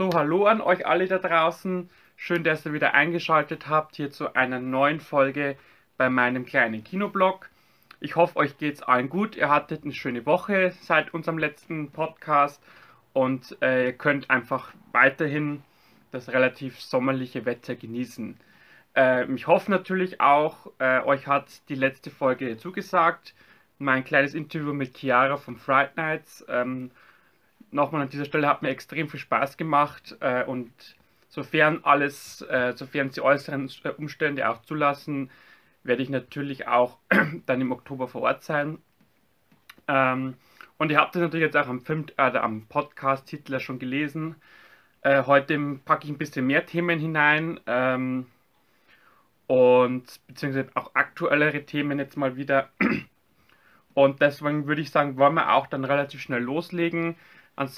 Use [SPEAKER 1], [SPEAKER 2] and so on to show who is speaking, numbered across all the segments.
[SPEAKER 1] So, hallo an euch alle da draußen. Schön, dass ihr wieder eingeschaltet habt hier zu einer neuen Folge bei meinem kleinen Kinoblog. Ich hoffe, euch geht's allen gut. Ihr hattet eine schöne Woche seit unserem letzten Podcast und äh, ihr könnt einfach weiterhin das relativ sommerliche Wetter genießen. Äh, ich hoffe natürlich auch, äh, euch hat die letzte Folge zugesagt. Mein kleines Interview mit Chiara vom Fright Nights. Ähm, nochmal an dieser Stelle hat mir extrem viel Spaß gemacht äh, und sofern alles, äh, sofern die äußeren äh, Umstände auch zulassen, werde ich natürlich auch dann im Oktober vor Ort sein. Ähm, und ihr habt das natürlich jetzt auch am, äh, am Podcast-Titel schon gelesen. Äh, heute packe ich ein bisschen mehr Themen hinein ähm, und beziehungsweise auch aktuellere Themen jetzt mal wieder. Und deswegen würde ich sagen, wollen wir auch dann relativ schnell loslegen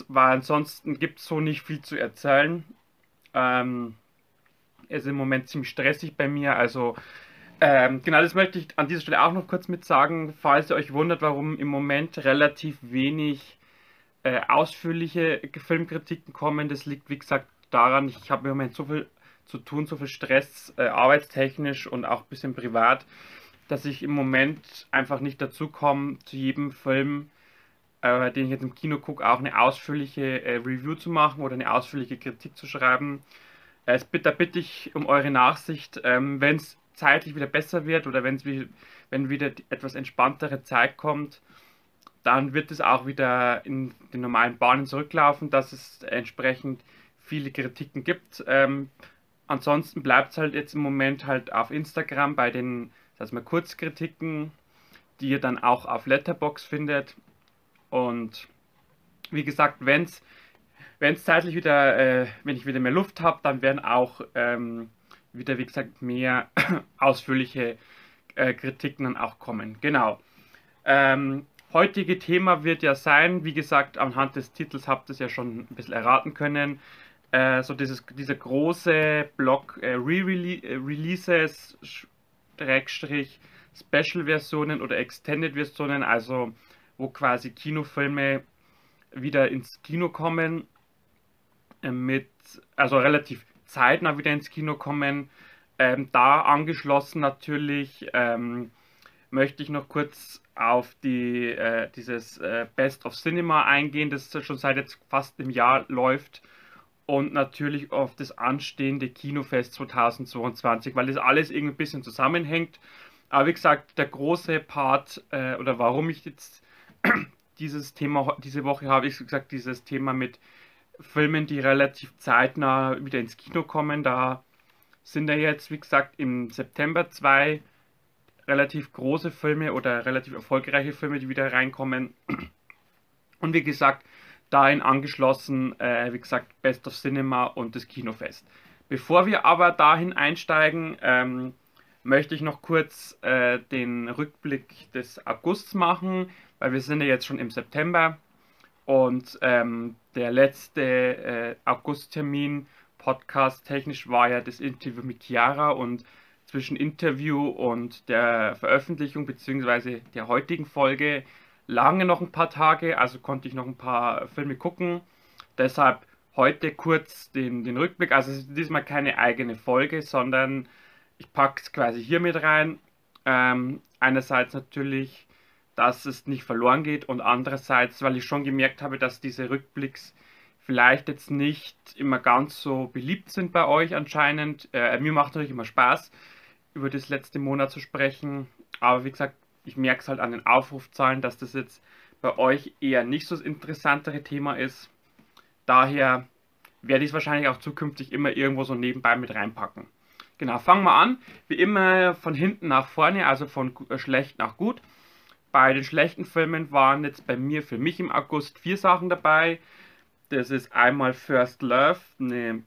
[SPEAKER 1] weil ansonsten gibt es so nicht viel zu erzählen. Ähm, ist im Moment ziemlich stressig bei mir, also ähm, genau, das möchte ich an dieser Stelle auch noch kurz mit sagen, falls ihr euch wundert, warum im Moment relativ wenig äh, ausführliche Filmkritiken kommen. Das liegt, wie gesagt, daran, ich habe im Moment so viel zu tun, so viel Stress, äh, arbeitstechnisch und auch ein bisschen privat, dass ich im Moment einfach nicht dazu komme, zu jedem Film äh, den ich jetzt im Kino gucke, auch eine ausführliche äh, Review zu machen oder eine ausführliche Kritik zu schreiben. Äh, da bitte ich um eure Nachsicht, ähm, wenn es zeitlich wieder besser wird oder wenn's wie, wenn wieder etwas entspanntere Zeit kommt, dann wird es auch wieder in den normalen Bahnen zurücklaufen, dass es entsprechend viele Kritiken gibt. Ähm, ansonsten bleibt es halt jetzt im Moment halt auf Instagram bei den, sag mal, Kurzkritiken, die ihr dann auch auf Letterbox findet. Und wie gesagt, wenn es zeitlich wieder, äh, wenn ich wieder mehr Luft habe, dann werden auch ähm, wieder, wie gesagt, mehr ausführliche äh, Kritiken dann auch kommen. Genau. Ähm, heutige Thema wird ja sein, wie gesagt, anhand des Titels habt ihr es ja schon ein bisschen erraten können, äh, so dieses, dieser große Block äh, Re-Releases, Schrägstrich, Special-Versionen oder Extended-Versionen, also wo quasi Kinofilme wieder ins Kino kommen, äh, mit, also relativ zeitnah wieder ins Kino kommen. Ähm, da angeschlossen natürlich ähm, möchte ich noch kurz auf die, äh, dieses äh, Best of Cinema eingehen, das schon seit jetzt fast einem Jahr läuft. Und natürlich auf das anstehende Kinofest 2022, weil das alles irgendwie ein bisschen zusammenhängt. Aber wie gesagt, der große Part, äh, oder warum ich jetzt dieses Thema, diese Woche habe ich gesagt, dieses Thema mit Filmen, die relativ zeitnah wieder ins Kino kommen. Da sind ja jetzt, wie gesagt, im September zwei relativ große Filme oder relativ erfolgreiche Filme, die wieder reinkommen. Und wie gesagt, dahin angeschlossen, äh, wie gesagt, Best of Cinema und das Kinofest. Bevor wir aber dahin einsteigen, ähm, möchte ich noch kurz äh, den Rückblick des Augusts machen, weil wir sind ja jetzt schon im September und ähm, der letzte äh, Augusttermin Podcast technisch war ja das Interview mit Chiara und zwischen Interview und der Veröffentlichung bzw. der heutigen Folge lange noch ein paar Tage, also konnte ich noch ein paar Filme gucken. Deshalb heute kurz den, den Rückblick. Also es ist diesmal keine eigene Folge, sondern ich packe es quasi hier mit rein. Ähm, einerseits natürlich, dass es nicht verloren geht und andererseits, weil ich schon gemerkt habe, dass diese Rückblicks vielleicht jetzt nicht immer ganz so beliebt sind bei euch anscheinend. Äh, mir macht natürlich immer Spaß, über das letzte Monat zu sprechen, aber wie gesagt, ich merke es halt an den Aufrufzahlen, dass das jetzt bei euch eher nicht so das interessantere Thema ist. Daher werde ich es wahrscheinlich auch zukünftig immer irgendwo so nebenbei mit reinpacken. Genau, fangen wir an. Wie immer von hinten nach vorne, also von äh, schlecht nach gut. Bei den schlechten Filmen waren jetzt bei mir, für mich im August, vier Sachen dabei. Das ist einmal First Love, eine,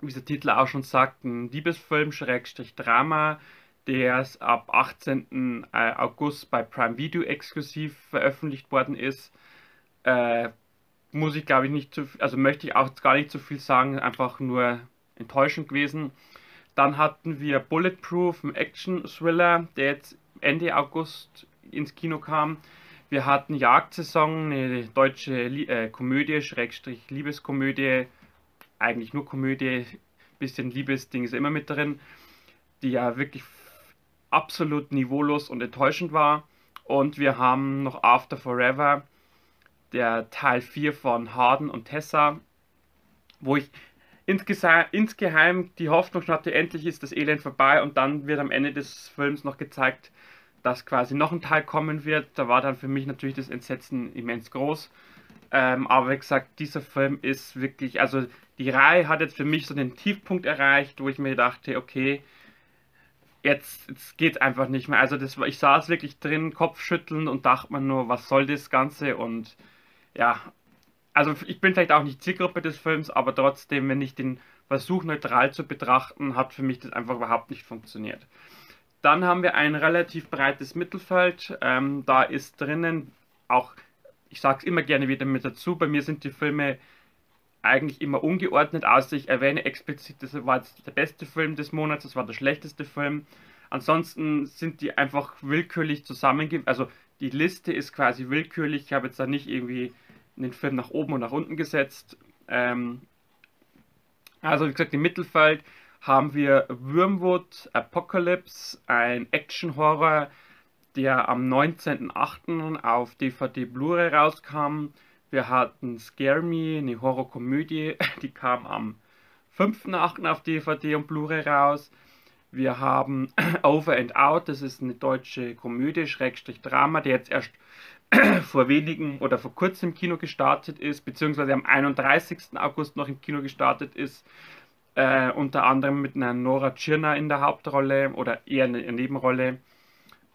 [SPEAKER 1] wie der Titel auch schon sagt, ein Liebesfilm, Schrägstrich Drama, der ab 18. Äh, August bei Prime Video exklusiv veröffentlicht worden ist. Äh, muss ich glaube ich nicht zu, also möchte ich auch gar nicht zu viel sagen, einfach nur enttäuschend gewesen. Dann hatten wir Bulletproof, ein Action-Thriller, der jetzt Ende August ins Kino kam. Wir hatten Jagdsaison, eine deutsche äh, Komödie, Schrägstrich Liebeskomödie, eigentlich nur Komödie, bisschen Liebesding ist immer mit drin, die ja wirklich absolut niveaulos und enttäuschend war. Und wir haben noch After Forever, der Teil 4 von Harden und Tessa, wo ich insgeheim die Hoffnung hatte, endlich ist das Elend vorbei und dann wird am Ende des Films noch gezeigt, dass quasi noch ein Teil kommen wird. Da war dann für mich natürlich das Entsetzen immens groß. Ähm, aber wie gesagt, dieser Film ist wirklich, also die Reihe hat jetzt für mich so den Tiefpunkt erreicht, wo ich mir dachte, okay, jetzt, jetzt geht einfach nicht mehr. Also das, ich saß wirklich drin, Kopfschütteln und dachte mir nur, was soll das Ganze? Und ja, also ich bin vielleicht auch nicht Zielgruppe des Films, aber trotzdem, wenn ich den Versuch neutral zu betrachten, hat für mich das einfach überhaupt nicht funktioniert. Dann haben wir ein relativ breites Mittelfeld. Ähm, da ist drinnen auch, ich sage es immer gerne wieder mit dazu, bei mir sind die Filme eigentlich immer ungeordnet, außer ich erwähne explizit, das war jetzt der beste Film des Monats, das war der schlechteste Film. Ansonsten sind die einfach willkürlich zusammengegeben. Also die Liste ist quasi willkürlich. Ich habe jetzt da nicht irgendwie den Film nach oben und nach unten gesetzt. Ähm, also wie gesagt, im Mittelfeld haben wir Wormwood Apocalypse, ein Action-Horror, der am 19.08. auf DVD Blu-ray rauskam. Wir hatten Scare Me, eine Horrorkomödie, die kam am 5.8. auf DVD und Blu-ray raus. Wir haben Over and Out, das ist eine deutsche Komödie, Schrägstrich Drama, die jetzt erst vor wenigen oder vor kurzem im Kino gestartet ist, beziehungsweise am 31. August noch im Kino gestartet ist. Äh, unter anderem mit einer Nora Tschirner in der Hauptrolle oder eher eine Nebenrolle.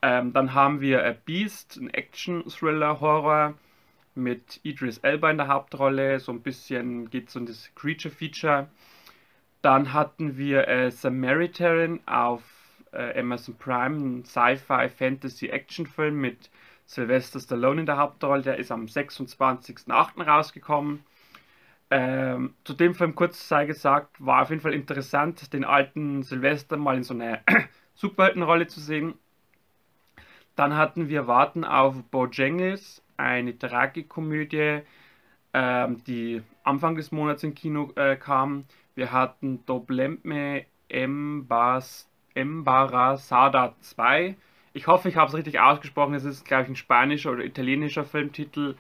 [SPEAKER 1] Ähm, dann haben wir A Beast, ein Action-Thriller-Horror mit Idris Elba in der Hauptrolle. So ein bisschen geht es um das Creature-Feature. Dann hatten wir äh, Samaritan auf äh, Amazon Prime, ein Sci-Fi-Fantasy-Action-Film mit Sylvester Stallone in der Hauptrolle. Der ist am 26.08. rausgekommen. Ähm, zu dem Film kurz sei gesagt, war auf jeden Fall interessant, den alten Sylvester mal in so einer Superheldenrolle zu sehen. Dann hatten wir Warten auf Bojangles, eine Tragikomödie, ähm, die Anfang des Monats im Kino äh, kam. Wir hatten Doblemme Embarazada 2. Ich hoffe, ich habe es richtig ausgesprochen. Es ist, glaube ich, ein spanischer oder italienischer Filmtitel.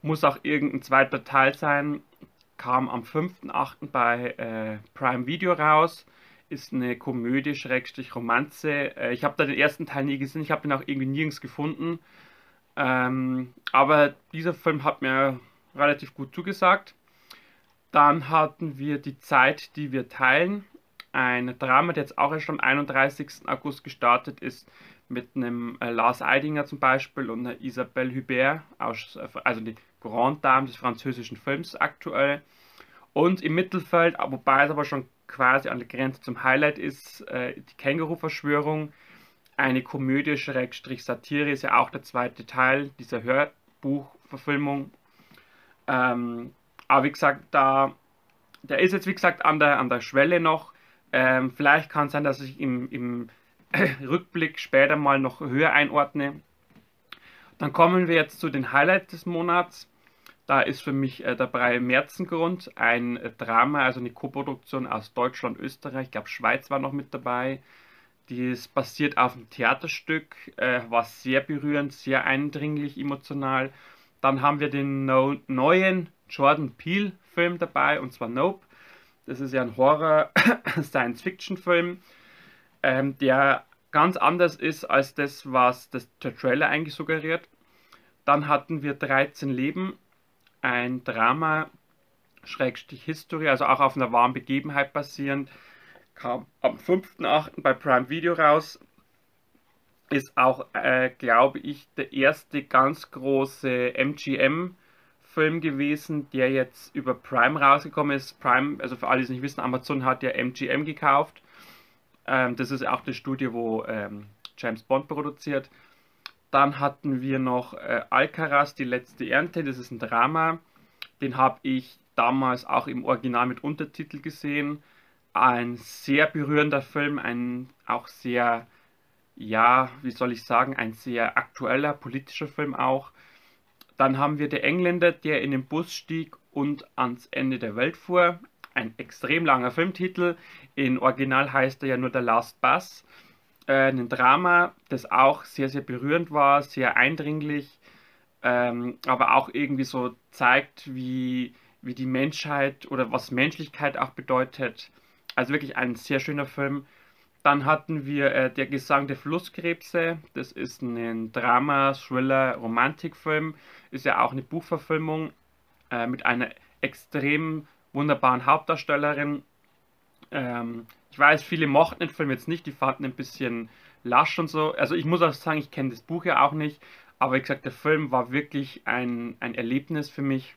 [SPEAKER 1] Muss auch irgendein zweiter Teil sein. Kam am 5.8. bei äh, Prime Video raus. Ist eine Komödie, Schrägstrich Romanze. Äh, ich habe da den ersten Teil nie gesehen. Ich habe ihn auch irgendwie nirgends gefunden. Ähm, aber dieser Film hat mir relativ gut zugesagt. Dann hatten wir die Zeit, die wir teilen. Ein Drama, der jetzt auch erst am 31. August gestartet ist, mit einem äh, Lars Eidinger zum Beispiel und einer Isabelle Hubert, aus, also die Grand Dame des französischen Films aktuell. Und im Mittelfeld, wobei es aber schon quasi an der Grenze zum Highlight ist, äh, die Känguru-Verschwörung, eine Komödie, Schrägstrich Satire, ist ja auch der zweite Teil dieser Hörbuchverfilmung. Ähm, aber wie gesagt, da, der ist jetzt wie gesagt an der, an der Schwelle noch. Ähm, vielleicht kann es sein, dass ich im, im Rückblick später mal noch höher einordne. Dann kommen wir jetzt zu den Highlights des Monats. Da ist für mich äh, der Brei Märzengrund, ein äh, Drama, also eine Koproduktion aus Deutschland, Österreich, ich glaube Schweiz war noch mit dabei. Die ist basiert auf einem Theaterstück, äh, war sehr berührend, sehr eindringlich, emotional. Dann haben wir den no neuen Jordan Peele Film dabei, und zwar Nope. Das ist ja ein Horror-Science-Fiction-Film, ähm, der ganz anders ist als das, was das, der Trailer eigentlich suggeriert. Dann hatten wir 13 Leben, ein Drama, Schrägstrich History, also auch auf einer wahren Begebenheit basierend, kam am 5.8. bei Prime Video raus. Ist auch, äh, glaube ich, der erste ganz große MGM-Film gewesen, der jetzt über Prime rausgekommen ist. Prime, also für alle, die es nicht wissen, Amazon hat ja MGM gekauft. Ähm, das ist auch das Studio, wo ähm, James Bond produziert. Dann hatten wir noch äh, Alcaraz, die letzte Ernte. Das ist ein Drama. Den habe ich damals auch im Original mit Untertitel gesehen. Ein sehr berührender Film, ein auch sehr, ja, wie soll ich sagen, ein sehr aktueller politischer Film auch. Dann haben wir der Engländer, der in den Bus stieg und ans Ende der Welt fuhr. Ein extrem langer Filmtitel. In Original heißt er ja nur The Last Bus. Äh, ein Drama, das auch sehr, sehr berührend war, sehr eindringlich, ähm, aber auch irgendwie so zeigt, wie, wie die Menschheit oder was Menschlichkeit auch bedeutet. Also wirklich ein sehr schöner Film. Dann hatten wir äh, Der Gesang der Flusskrebse. Das ist ein Drama, Thriller, Romantikfilm. Ist ja auch eine Buchverfilmung äh, mit einer extrem wunderbaren Hauptdarstellerin. Ähm, ich weiß, viele mochten den Film jetzt nicht, die fanden ein bisschen lasch und so. Also ich muss auch sagen, ich kenne das Buch ja auch nicht. Aber wie gesagt, der Film war wirklich ein, ein Erlebnis für mich.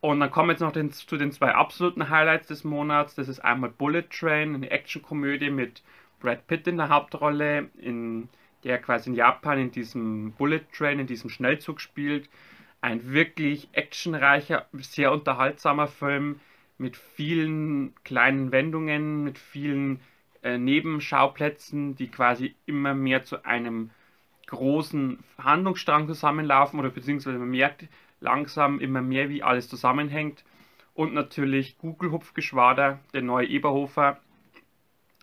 [SPEAKER 1] Und dann kommen wir jetzt noch den, zu den zwei absoluten Highlights des Monats. Das ist einmal Bullet Train, eine Actionkomödie mit Brad Pitt in der Hauptrolle, in der quasi in Japan in diesem Bullet Train, in diesem Schnellzug spielt. Ein wirklich actionreicher, sehr unterhaltsamer Film mit vielen kleinen Wendungen, mit vielen äh, Nebenschauplätzen, die quasi immer mehr zu einem großen Handlungsstrang zusammenlaufen oder beziehungsweise man merkt langsam immer mehr, wie alles zusammenhängt. Und natürlich Google Hupfgeschwader, der neue Eberhofer,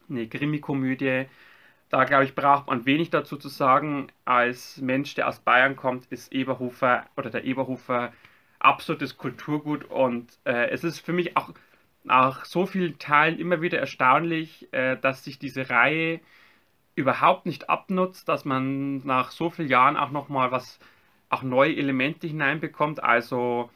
[SPEAKER 1] eine Krimi-Komödie. Da glaube ich, braucht man wenig dazu zu sagen. Als Mensch, der aus Bayern kommt, ist Eberhofer oder der Eberhofer absolutes Kulturgut und äh, es ist für mich auch nach so vielen Teilen immer wieder erstaunlich, äh, dass sich diese Reihe überhaupt nicht abnutzt, dass man nach so vielen Jahren auch nochmal was, auch neue Elemente hineinbekommt. Also,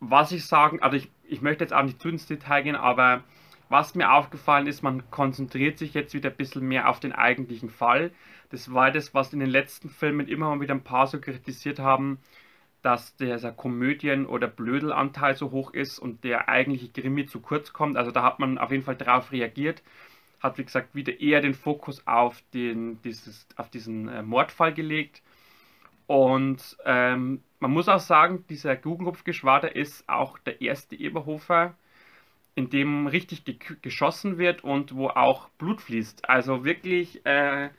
[SPEAKER 1] was ich sagen, also ich, ich möchte jetzt auch nicht zu ins Detail gehen, aber was mir aufgefallen ist, man konzentriert sich jetzt wieder ein bisschen mehr auf den eigentlichen Fall. Das war das, was in den letzten Filmen immer mal wieder ein paar so kritisiert haben, dass dieser Komödien- oder Blödelanteil so hoch ist und der eigentliche Krimi zu kurz kommt. Also da hat man auf jeden Fall darauf reagiert hat, wie gesagt, wieder eher den Fokus auf, den, dieses, auf diesen äh, Mordfall gelegt. Und ähm, man muss auch sagen, dieser Guggenhupfgeschwader ist auch der erste Eberhofer, in dem richtig ge geschossen wird und wo auch Blut fließt. Also wirklich, äh,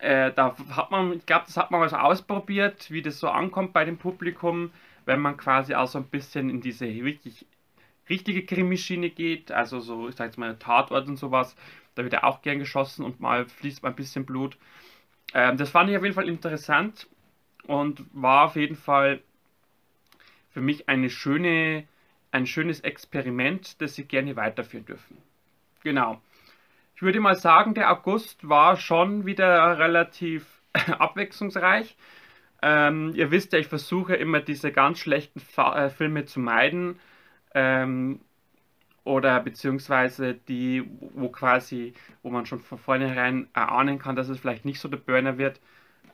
[SPEAKER 1] äh, da hat man, ich glaube, das hat man mal so ausprobiert, wie das so ankommt bei dem Publikum, wenn man quasi auch so ein bisschen in diese wirklich richtige Krimischiene geht, also so, ich sag jetzt mal, Tatort und sowas, da wird er auch gern geschossen und mal fließt mal ein bisschen Blut. Ähm, das fand ich auf jeden Fall interessant und war auf jeden Fall für mich eine schöne, ein schönes Experiment, das sie gerne weiterführen dürfen. Genau. Ich würde mal sagen, der August war schon wieder relativ abwechslungsreich. Ähm, ihr wisst ja, ich versuche immer diese ganz schlechten Fa äh, Filme zu meiden ähm, oder beziehungsweise die, wo quasi, wo man schon von vornherein erahnen kann, dass es vielleicht nicht so der Burner wird.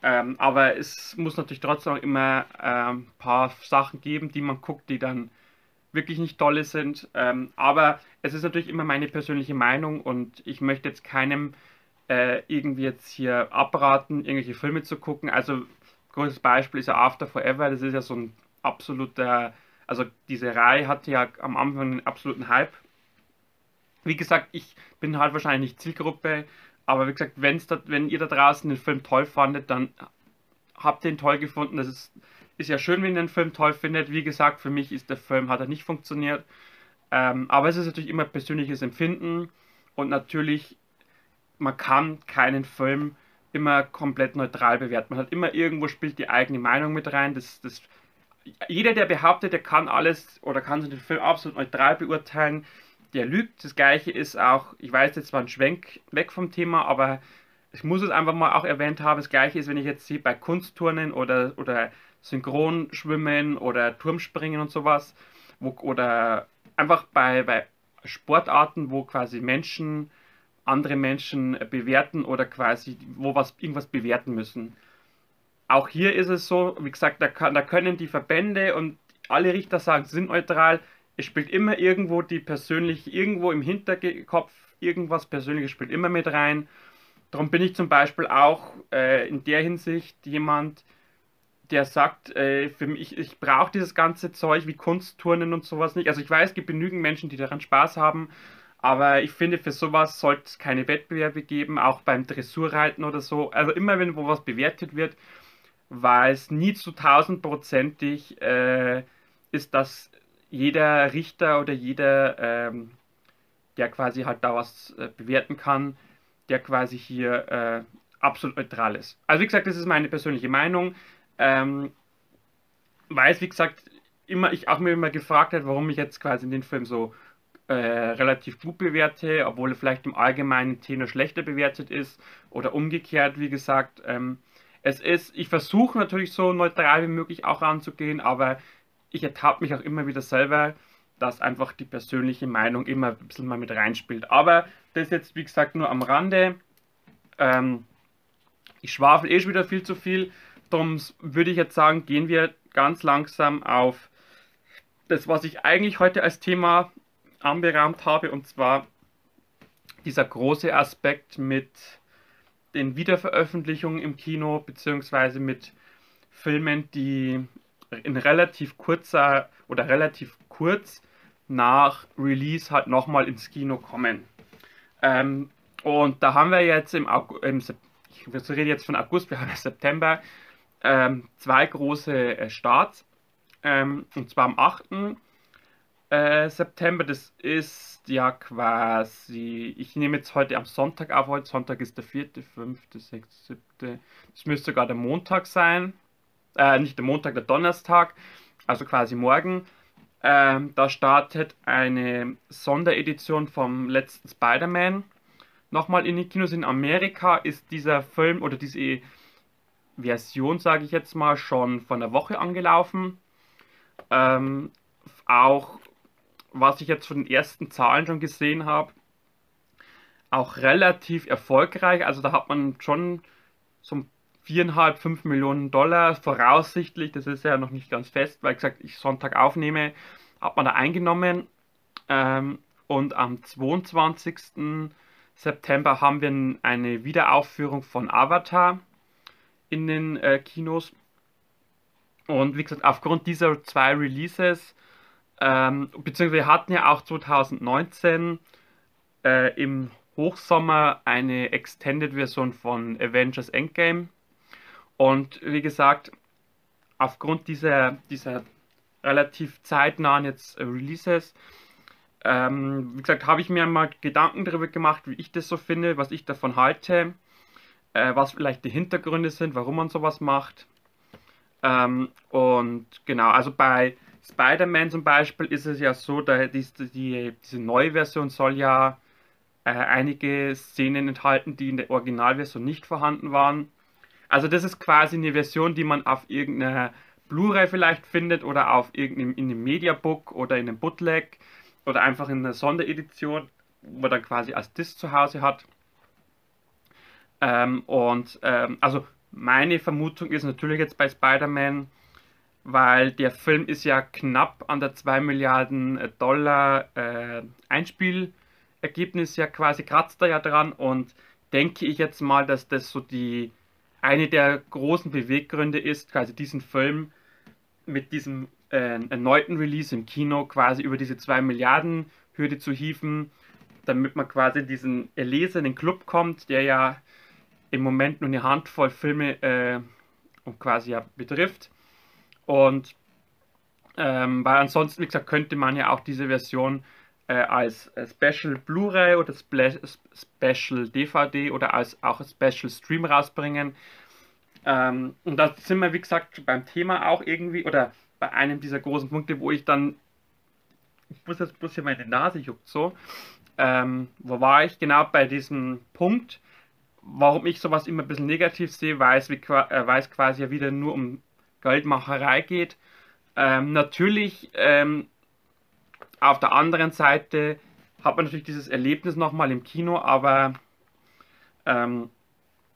[SPEAKER 1] Ähm, aber es muss natürlich trotzdem auch immer ein ähm, paar Sachen geben, die man guckt, die dann wirklich nicht tolle sind. Ähm, aber es ist natürlich immer meine persönliche Meinung und ich möchte jetzt keinem äh, irgendwie jetzt hier abraten, irgendwelche Filme zu gucken. Also großes Beispiel ist ja After Forever, das ist ja so ein absoluter also diese Reihe hatte ja am Anfang einen absoluten Hype. Wie gesagt, ich bin halt wahrscheinlich nicht Zielgruppe, aber wie gesagt, wenn's da, wenn ihr da draußen den Film toll fandet, dann habt ihr ihn toll gefunden. Das ist, ist ja schön, wenn ihr den Film toll findet. Wie gesagt, für mich ist der Film, hat er nicht funktioniert. Ähm, aber es ist natürlich immer persönliches Empfinden und natürlich, man kann keinen Film immer komplett neutral bewerten. Man hat immer irgendwo spielt die eigene Meinung mit rein. Das, das jeder, der behauptet, der kann alles oder kann den Film absolut neutral beurteilen, der lügt. Das gleiche ist auch, ich weiß jetzt zwar ein Schwenk weg vom Thema, aber ich muss es einfach mal auch erwähnt haben. Das gleiche ist, wenn ich jetzt sehe bei Kunstturnen oder, oder Synchronschwimmen oder Turmspringen und sowas, wo, oder einfach bei, bei Sportarten, wo quasi Menschen andere Menschen bewerten oder quasi wo was irgendwas bewerten müssen auch hier ist es so, wie gesagt, da, kann, da können die Verbände und alle Richter sagen, sind neutral. Es spielt immer irgendwo die persönliche, irgendwo im Hinterkopf, irgendwas Persönliches spielt immer mit rein. Darum bin ich zum Beispiel auch äh, in der Hinsicht jemand, der sagt, äh, für mich, ich brauche dieses ganze Zeug wie Kunstturnen und sowas nicht. Also ich weiß, es gibt genügend Menschen, die daran Spaß haben, aber ich finde, für sowas sollte es keine Wettbewerbe geben, auch beim Dressurreiten oder so. Also immer, wenn wo was bewertet wird, weil es nie zu tausendprozentig äh, ist, dass jeder Richter oder jeder, ähm, der quasi halt da was äh, bewerten kann, der quasi hier äh, absolut neutral ist. Also wie gesagt, das ist meine persönliche Meinung. Ähm, weil es, wie gesagt, immer ich auch mir immer gefragt habe, warum ich jetzt quasi den Film so äh, relativ gut bewerte, obwohl er vielleicht im allgemeinen Tenor schlechter bewertet ist oder umgekehrt, wie gesagt. Ähm, es ist, ich versuche natürlich so neutral wie möglich auch anzugehen, aber ich ertappe mich auch immer wieder selber, dass einfach die persönliche Meinung immer ein bisschen mal mit reinspielt. Aber das jetzt, wie gesagt, nur am Rande. Ähm, ich schwafel eh schon wieder viel zu viel. Darum würde ich jetzt sagen, gehen wir ganz langsam auf das, was ich eigentlich heute als Thema anberaumt habe, und zwar dieser große Aspekt mit den Wiederveröffentlichungen im Kino, beziehungsweise mit Filmen, die in relativ kurzer oder relativ kurz nach Release halt nochmal ins Kino kommen. Ähm, und da haben wir jetzt im, August, ich rede jetzt von August, wir haben September, ähm, zwei große äh, Starts. Ähm, und zwar am 8. Äh, September, das ist ja quasi, ich nehme jetzt heute am Sonntag auf, heute Sonntag ist der 4., 5., 6., 7., das müsste sogar der Montag sein, äh, nicht der Montag, der Donnerstag, also quasi morgen. Ähm, da startet eine Sonderedition vom letzten Spider-Man. Nochmal in den Kinos in Amerika ist dieser Film oder diese Version, sage ich jetzt mal, schon von der Woche angelaufen. Ähm, auch was ich jetzt von den ersten Zahlen schon gesehen habe, auch relativ erfolgreich. Also da hat man schon so 4,5, 5 Millionen Dollar voraussichtlich, das ist ja noch nicht ganz fest, weil gesagt, ich Sonntag aufnehme, hat man da eingenommen. Ähm, und am 22. September haben wir eine Wiederaufführung von Avatar in den äh, Kinos. Und wie gesagt, aufgrund dieser zwei Releases ähm, beziehungsweise wir hatten ja auch 2019 äh, im Hochsommer eine Extended-Version von Avengers Endgame. Und wie gesagt, aufgrund dieser, dieser relativ zeitnahen jetzt äh, Releases, ähm, wie gesagt, habe ich mir mal Gedanken darüber gemacht, wie ich das so finde, was ich davon halte, äh, was vielleicht die Hintergründe sind, warum man sowas macht. Ähm, und genau, also bei Spider-Man zum Beispiel ist es ja so, da die, die, diese neue Version soll ja äh, einige Szenen enthalten, die in der Originalversion nicht vorhanden waren. Also das ist quasi eine Version, die man auf irgendeiner Blu-ray vielleicht findet oder auf irgendeinem in einem Mediabook oder in einem Bootleg oder einfach in einer Sonderedition, wo man dann quasi als Disc zu Hause hat. Ähm, und ähm, also meine Vermutung ist natürlich jetzt bei Spider-Man, weil der Film ist ja knapp an der 2 Milliarden äh, Dollar äh, Einspielergebnis ja quasi kratzt er ja dran. Und denke ich jetzt mal, dass das so die eine der großen Beweggründe ist, quasi diesen Film mit diesem äh, erneuten Release im Kino quasi über diese 2 Milliarden Hürde zu hieven, damit man quasi diesen erlesenen Club kommt, der ja im Moment nur eine Handvoll Filme äh, quasi ja betrifft. Und ähm, weil ansonsten, wie gesagt, könnte man ja auch diese Version äh, als Special Blu-ray oder Spe Special DVD oder als auch Special Stream rausbringen. Ähm, und da sind wir, wie gesagt, beim Thema auch irgendwie oder bei einem dieser großen Punkte, wo ich dann, ich muss jetzt bloß hier meine Nase juckt so, ähm, wo war ich? Genau bei diesem Punkt, warum ich sowas immer ein bisschen negativ sehe, weil es, wie, äh, weil es quasi ja wieder nur um Geldmacherei geht. Ähm, natürlich ähm, auf der anderen Seite hat man natürlich dieses Erlebnis nochmal im Kino, aber ähm,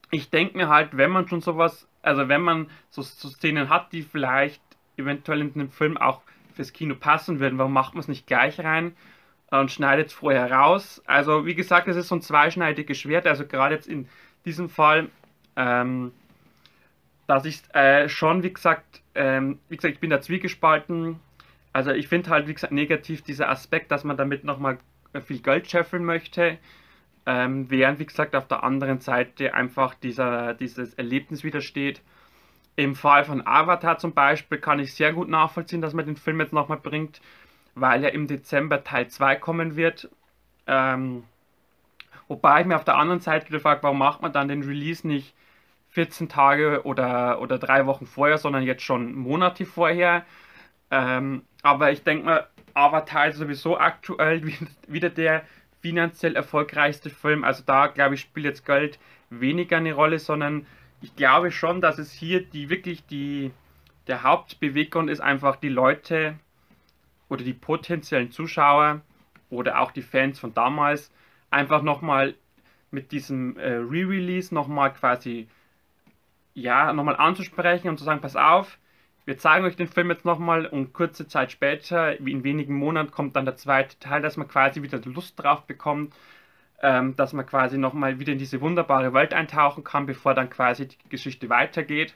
[SPEAKER 1] ich denke mir halt, wenn man schon sowas, also wenn man so, so, Szenen hat, die vielleicht eventuell in einem Film auch fürs Kino passen würden, warum macht man es nicht gleich rein und schneidet es vorher raus? Also wie gesagt, es ist so ein zweischneidiges Schwert, also gerade jetzt in diesem Fall ähm, dass ich äh, schon, wie gesagt, ähm, wie gesagt, ich bin da zwiegespalten. Also ich finde halt, wie gesagt, negativ dieser Aspekt, dass man damit nochmal viel Geld scheffeln möchte. Ähm, während, wie gesagt, auf der anderen Seite einfach dieser, dieses Erlebnis widersteht. Im Fall von Avatar zum Beispiel kann ich sehr gut nachvollziehen, dass man den Film jetzt nochmal bringt, weil ja im Dezember Teil 2 kommen wird. Ähm, wobei ich mir auf der anderen Seite gefragt, warum macht man dann den Release nicht 14 Tage oder, oder drei Wochen vorher, sondern jetzt schon Monate vorher. Ähm, aber ich denke mal, Avatar ist sowieso aktuell wieder der finanziell erfolgreichste Film. Also da, glaube ich, spielt jetzt Geld weniger eine Rolle, sondern ich glaube schon, dass es hier die wirklich die der Hauptbeweggrund ist einfach die Leute oder die potenziellen Zuschauer oder auch die Fans von damals einfach nochmal mit diesem äh, Re-Release nochmal quasi ja nochmal anzusprechen und zu sagen, pass auf, wir zeigen euch den Film jetzt nochmal und kurze Zeit später, wie in wenigen Monaten, kommt dann der zweite Teil, dass man quasi wieder Lust drauf bekommt, ähm, dass man quasi nochmal wieder in diese wunderbare Welt eintauchen kann, bevor dann quasi die Geschichte weitergeht.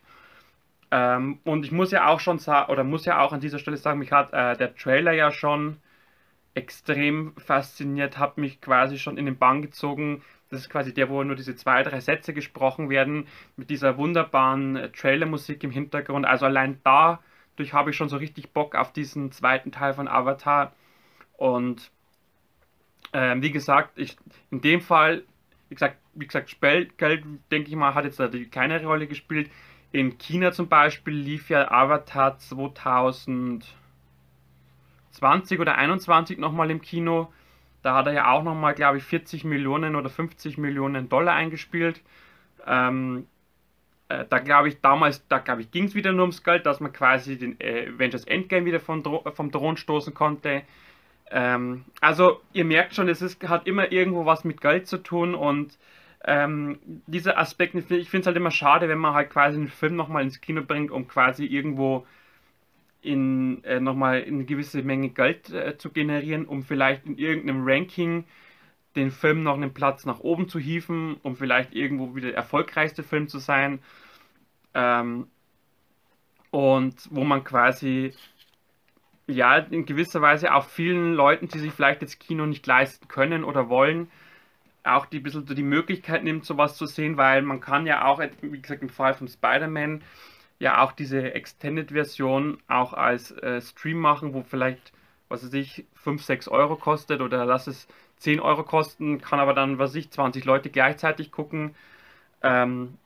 [SPEAKER 1] Ähm, und ich muss ja auch schon sagen, oder muss ja auch an dieser Stelle sagen, mich hat äh, der Trailer ja schon extrem fasziniert, hat mich quasi schon in den Bann gezogen, das ist quasi der, wo nur diese zwei, drei Sätze gesprochen werden, mit dieser wunderbaren äh, Trailermusik im Hintergrund. Also allein dadurch habe ich schon so richtig Bock auf diesen zweiten Teil von Avatar. Und ähm, wie gesagt, ich, in dem Fall, wie gesagt, wie gesagt, Geld, denke ich mal, hat jetzt keine Rolle gespielt. In China zum Beispiel lief ja Avatar 2020 oder 2021 nochmal im Kino. Da hat er ja auch nochmal, glaube ich, 40 Millionen oder 50 Millionen Dollar eingespielt. Ähm, äh, da glaube ich, damals, da glaube ich, ging es wieder nur ums Geld, dass man quasi den äh, Avengers Endgame wieder vom, Dro vom Thron stoßen konnte. Ähm, also, ihr merkt schon, es ist, hat immer irgendwo was mit Geld zu tun und ähm, dieser Aspekt, ich finde es halt immer schade, wenn man halt quasi einen Film nochmal ins Kino bringt, um quasi irgendwo in äh, nochmal eine gewisse Menge Geld äh, zu generieren, um vielleicht in irgendeinem Ranking den Film noch einen Platz nach oben zu hieven, um vielleicht irgendwo wieder der erfolgreichste Film zu sein. Ähm, und wo man quasi ja in gewisser Weise auch vielen Leuten, die sich vielleicht das Kino nicht leisten können oder wollen, auch die bisschen die Möglichkeit nimmt, sowas zu sehen, weil man kann ja auch, wie gesagt, im Fall von Spider-Man ja auch diese Extended-Version auch als äh, Stream machen, wo vielleicht, was weiß ich, 5, 6 Euro kostet oder lass es 10 Euro kosten, kann aber dann, was weiß ich, 20 Leute gleichzeitig gucken. Ähm,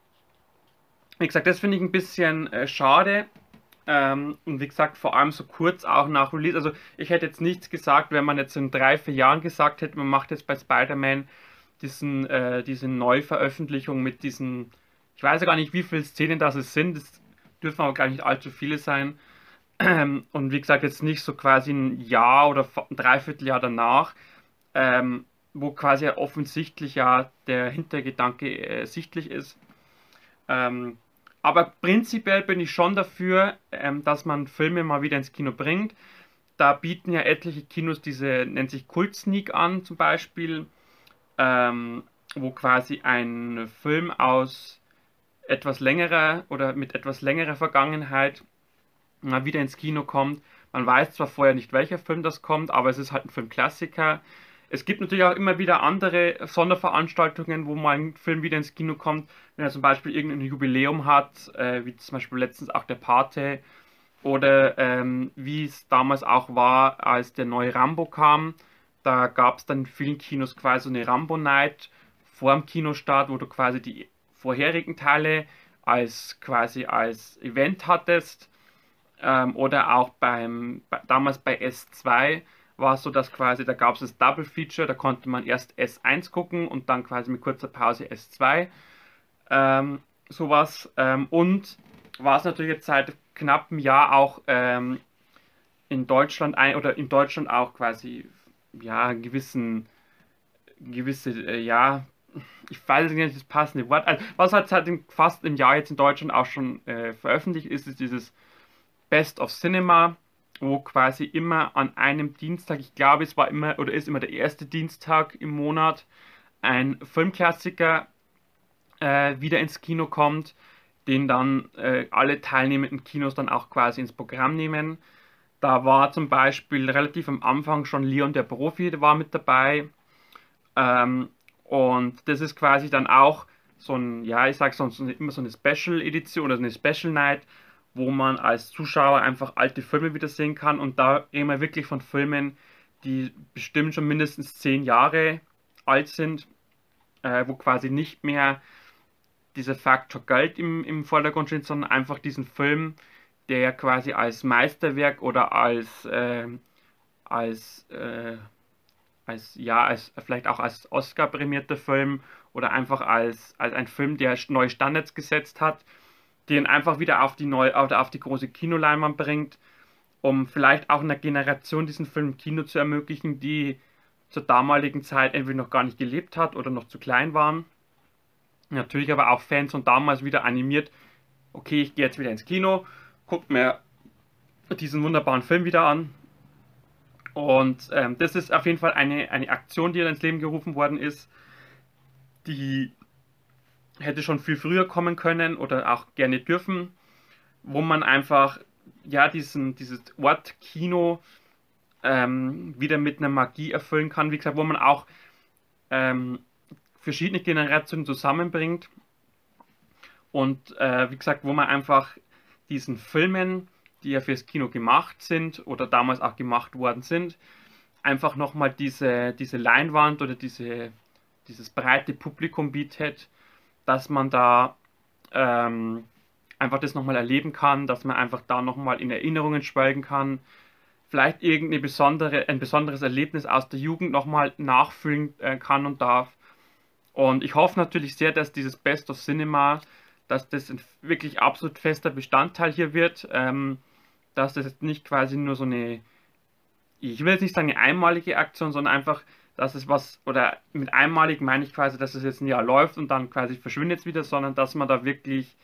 [SPEAKER 1] wie gesagt, das finde ich ein bisschen äh, schade. Ähm, und wie gesagt, vor allem so kurz auch nach Release. Also ich hätte jetzt nichts gesagt, wenn man jetzt in drei, vier Jahren gesagt hätte, man macht jetzt bei Spider-Man diesen, äh, diese Neuveröffentlichung mit diesen, ich weiß ja gar nicht, wie viele Szenen das es sind. Das dürfen aber gar nicht allzu viele sein. Und wie gesagt, jetzt nicht so quasi ein Jahr oder ein Dreivierteljahr danach, ähm, wo quasi offensichtlich ja der Hintergedanke äh, sichtlich ist. Ähm, aber prinzipiell bin ich schon dafür, ähm, dass man Filme mal wieder ins Kino bringt. Da bieten ja etliche Kinos diese, nennt sich Kult Sneak an zum Beispiel, ähm, wo quasi ein Film aus etwas längerer oder mit etwas längerer Vergangenheit mal wieder ins Kino kommt. Man weiß zwar vorher nicht, welcher Film das kommt, aber es ist halt ein Filmklassiker. Es gibt natürlich auch immer wieder andere Sonderveranstaltungen, wo mal ein Film wieder ins Kino kommt, wenn er zum Beispiel irgendein Jubiläum hat, äh, wie zum Beispiel letztens auch der Pate oder ähm, wie es damals auch war, als der neue Rambo kam. Da gab es dann in vielen Kinos quasi eine Rambo-Night vor dem Kinostart, wo du quasi die vorherigen Teile als quasi als Event hattest. Ähm, oder auch beim damals bei S2 war es so, dass quasi da gab es das Double Feature, da konnte man erst S1 gucken und dann quasi mit kurzer Pause S2. Ähm, sowas. Ähm, und war es natürlich jetzt seit knapp einem Jahr auch ähm, in Deutschland ein oder in Deutschland auch quasi ja gewissen gewisse äh, ja ich weiß nicht das passende Wort. Also, was halt seit fast einem Jahr jetzt in Deutschland auch schon äh, veröffentlicht ist, ist dieses Best of Cinema, wo quasi immer an einem Dienstag, ich glaube es war immer oder ist immer der erste Dienstag im Monat, ein Filmklassiker äh, wieder ins Kino kommt, den dann äh, alle teilnehmenden Kinos dann auch quasi ins Programm nehmen. Da war zum Beispiel relativ am Anfang schon Leon der Profi, war mit dabei. Ähm, und das ist quasi dann auch so ein, ja, ich sag sonst immer so eine Special Edition oder eine Special Night, wo man als Zuschauer einfach alte Filme wieder sehen kann. Und da reden wir wirklich von Filmen, die bestimmt schon mindestens zehn Jahre alt sind, äh, wo quasi nicht mehr dieser Faktor Geld im, im Vordergrund steht, sondern einfach diesen Film, der ja quasi als Meisterwerk oder als, äh, als, äh, als, ja, als, vielleicht auch als Oscar-prämierter Film oder einfach als, als ein Film, der neue Standards gesetzt hat den einfach wieder auf die neue oder auf die große Kinoleinwand bringt, um vielleicht auch einer Generation diesen Film Kino zu ermöglichen, die zur damaligen Zeit entweder noch gar nicht gelebt hat oder noch zu klein waren. Natürlich aber auch Fans und damals wieder animiert, okay, ich gehe jetzt wieder ins Kino, guckt mir diesen wunderbaren Film wieder an. Und ähm, das ist auf jeden Fall eine, eine Aktion, die ins Leben gerufen worden ist, die hätte schon viel früher kommen können oder auch gerne dürfen, wo man einfach ja diesen, dieses Ort Kino ähm, wieder mit einer Magie erfüllen kann. Wie gesagt, wo man auch ähm, verschiedene Generationen zusammenbringt und äh, wie gesagt, wo man einfach diesen Filmen, die ja fürs Kino gemacht sind oder damals auch gemacht worden sind, einfach nochmal diese, diese Leinwand oder diese, dieses breite Publikum bietet, dass man da ähm, einfach das nochmal erleben kann, dass man einfach da nochmal in Erinnerungen schwelgen kann, vielleicht irgendein besondere, ein besonderes Erlebnis aus der Jugend nochmal nachfühlen äh, kann und darf. Und ich hoffe natürlich sehr, dass dieses Best of Cinema, dass das ein wirklich absolut fester Bestandteil hier wird, ähm, dass das jetzt nicht quasi nur so eine, ich will jetzt nicht sagen eine einmalige Aktion, sondern einfach dass es was, oder mit einmalig meine ich quasi, dass es jetzt ein Jahr läuft und dann quasi verschwindet es wieder, sondern dass man da wirklich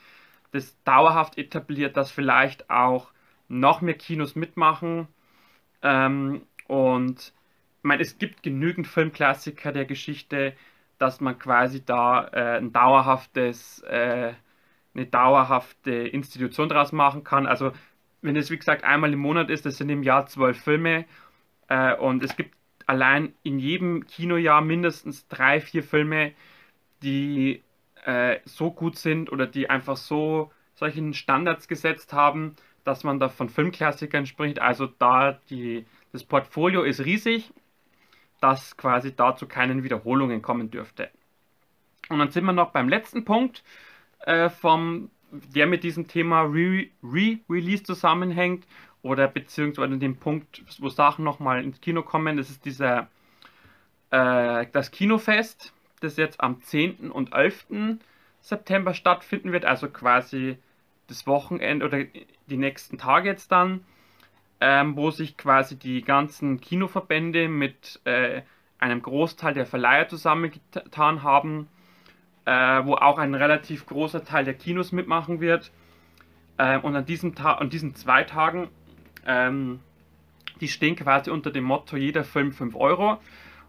[SPEAKER 1] das dauerhaft etabliert, dass vielleicht auch noch mehr Kinos mitmachen. Ähm, und ich meine, es gibt genügend Filmklassiker der Geschichte, dass man quasi da äh, ein dauerhaftes, äh, eine dauerhafte Institution draus machen kann. Also wenn es wie gesagt einmal im Monat ist, das sind im Jahr zwölf Filme äh, und es gibt allein in jedem Kinojahr mindestens drei, vier Filme, die äh, so gut sind oder die einfach so solchen Standards gesetzt haben, dass man da von Filmklassikern spricht. Also da die, das Portfolio ist riesig, dass quasi dazu keinen Wiederholungen kommen dürfte. Und dann sind wir noch beim letzten Punkt, äh, vom, der mit diesem Thema Re-Release zusammenhängt oder beziehungsweise den Punkt, wo Sachen nochmal ins Kino kommen, das ist dieser, äh, das Kinofest, das jetzt am 10. und 11. September stattfinden wird, also quasi das Wochenende oder die nächsten Tage jetzt dann, ähm, wo sich quasi die ganzen Kinoverbände mit äh, einem Großteil der Verleiher zusammengetan haben, äh, wo auch ein relativ großer Teil der Kinos mitmachen wird. Äh, und an diesem an diesen zwei Tagen ähm, die stehen quasi unter dem Motto jeder Film 5 Euro.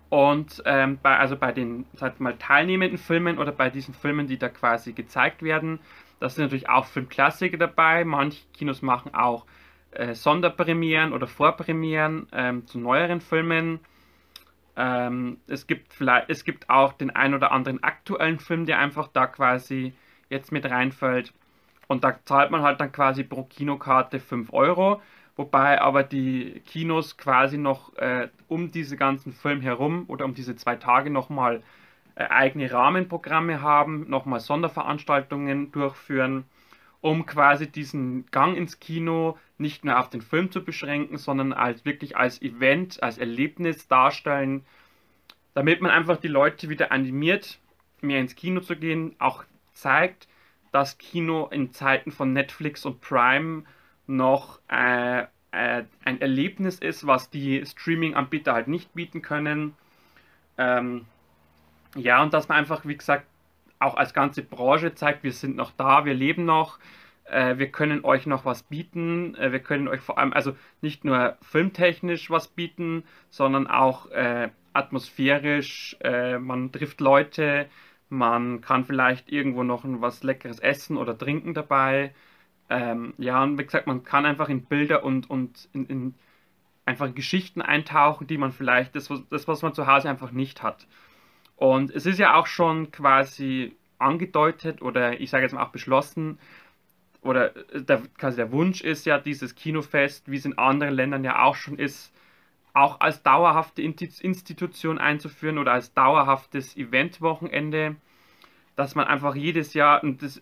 [SPEAKER 1] Und ähm, bei, also bei den sag mal, teilnehmenden Filmen oder bei diesen Filmen, die da quasi gezeigt werden, da sind natürlich auch Filmklassiker dabei. Manche Kinos machen auch äh, Sonderpremieren oder Vorpremieren ähm, zu neueren Filmen. Ähm, es, gibt vielleicht, es gibt auch den ein oder anderen aktuellen Film, der einfach da quasi jetzt mit reinfällt. Und da zahlt man halt dann quasi pro Kinokarte 5 Euro wobei aber die Kinos quasi noch äh, um diese ganzen Film herum oder um diese zwei Tage nochmal äh, eigene Rahmenprogramme haben, nochmal Sonderveranstaltungen durchführen, um quasi diesen Gang ins Kino nicht nur auf den Film zu beschränken, sondern als wirklich als Event, als Erlebnis darstellen, damit man einfach die Leute wieder animiert, mehr ins Kino zu gehen, auch zeigt, dass Kino in Zeiten von Netflix und Prime noch äh, äh, ein Erlebnis ist, was die Streaming-Anbieter halt nicht bieten können. Ähm, ja, und dass man einfach, wie gesagt, auch als ganze Branche zeigt, wir sind noch da, wir leben noch, äh, wir können euch noch was bieten, äh, wir können euch vor allem, also nicht nur filmtechnisch was bieten, sondern auch äh, atmosphärisch, äh, man trifft Leute, man kann vielleicht irgendwo noch was Leckeres essen oder trinken dabei. Ähm, ja, und wie gesagt, man kann einfach in Bilder und, und in, in einfach Geschichten eintauchen, die man vielleicht, das, das, was man zu Hause einfach nicht hat. Und es ist ja auch schon quasi angedeutet oder ich sage jetzt mal auch beschlossen, oder äh, der, quasi der Wunsch ist ja, dieses Kinofest, wie es in anderen Ländern ja auch schon ist, auch als dauerhafte Institution einzuführen oder als dauerhaftes Eventwochenende, dass man einfach jedes Jahr, und das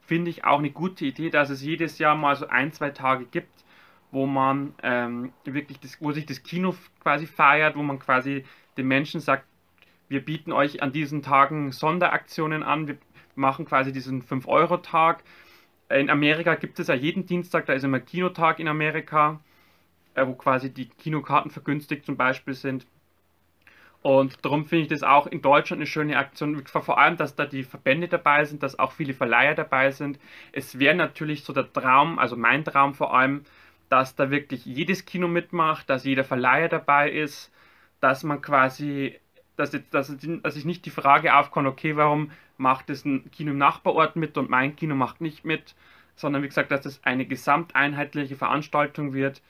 [SPEAKER 1] finde ich auch eine gute Idee, dass es jedes Jahr mal so ein, zwei Tage gibt, wo man ähm, wirklich das, wo sich das Kino quasi feiert, wo man quasi den Menschen sagt, wir bieten euch an diesen Tagen Sonderaktionen an, wir machen quasi diesen 5-Euro-Tag. In Amerika gibt es ja jeden Dienstag, da ist immer Kinotag in Amerika äh, wo quasi die Kinokarten vergünstigt zum Beispiel sind. Und darum finde ich das auch in Deutschland eine schöne Aktion. Vor allem, dass da die Verbände dabei sind, dass auch viele Verleiher dabei sind. Es wäre natürlich so der Traum, also mein Traum vor allem, dass da wirklich jedes Kino mitmacht, dass jeder Verleiher dabei ist, dass man quasi, dass, jetzt, dass, dass ich nicht die Frage aufkommt, okay, warum macht es ein Kino im Nachbarort mit und mein Kino macht nicht mit, sondern wie gesagt, dass es eine gesamteinheitliche Veranstaltung wird,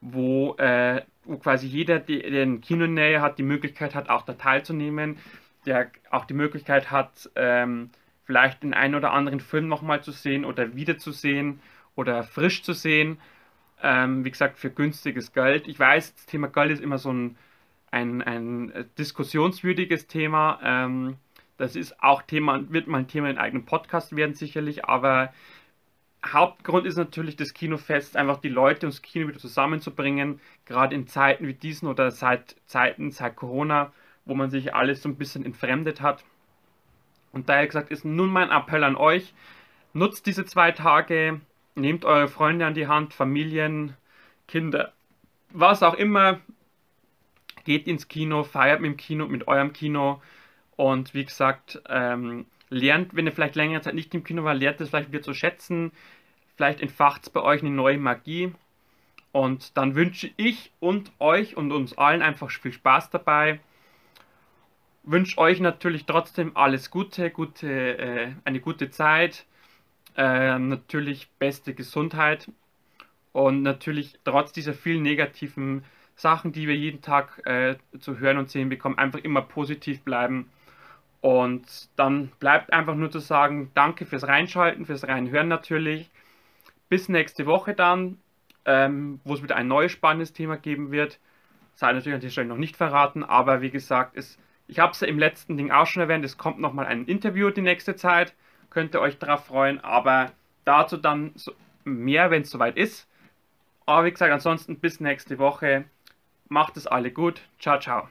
[SPEAKER 1] wo, äh, wo quasi jeder, der in Kinonähe hat, die Möglichkeit hat, auch da teilzunehmen, der auch die Möglichkeit hat, ähm, vielleicht den einen oder anderen Film nochmal zu sehen oder wiederzusehen oder frisch zu sehen. Ähm, wie gesagt, für günstiges Geld. Ich weiß, das Thema Geld ist immer so ein, ein, ein diskussionswürdiges Thema. Ähm, das ist auch Thema, wird mal ein Thema in eigenen Podcast werden sicherlich, aber Hauptgrund ist natürlich das Kinofest, einfach die Leute ins Kino wieder zusammenzubringen, gerade in Zeiten wie diesen oder seit Zeiten, seit Corona, wo man sich alles so ein bisschen entfremdet hat. Und daher gesagt ist nun mein Appell an euch, nutzt diese zwei Tage, nehmt eure Freunde an die Hand, Familien, Kinder, was auch immer, geht ins Kino, feiert mit dem Kino, mit eurem Kino und wie gesagt, ähm, lernt, wenn ihr vielleicht längere Zeit nicht im Kino war, lernt es vielleicht wieder zu schätzen. Vielleicht entfacht es bei euch eine neue Magie. Und dann wünsche ich und euch und uns allen einfach viel Spaß dabei. Wünsche euch natürlich trotzdem alles Gute, gute äh, eine gute Zeit, äh, natürlich beste Gesundheit und natürlich trotz dieser vielen negativen Sachen, die wir jeden Tag äh, zu hören und sehen bekommen, einfach immer positiv bleiben und dann bleibt einfach nur zu sagen, danke fürs Reinschalten, fürs Reinhören natürlich. Bis nächste Woche dann, ähm, wo es wieder ein neues spannendes Thema geben wird. Sei natürlich an dieser Stelle noch nicht verraten, aber wie gesagt, es, ich habe es ja im letzten Ding auch schon erwähnt, es kommt nochmal ein Interview die nächste Zeit. Könnt ihr euch darauf freuen, aber dazu dann mehr, wenn es soweit ist. Aber wie gesagt, ansonsten bis nächste Woche. Macht es alle gut. Ciao, ciao.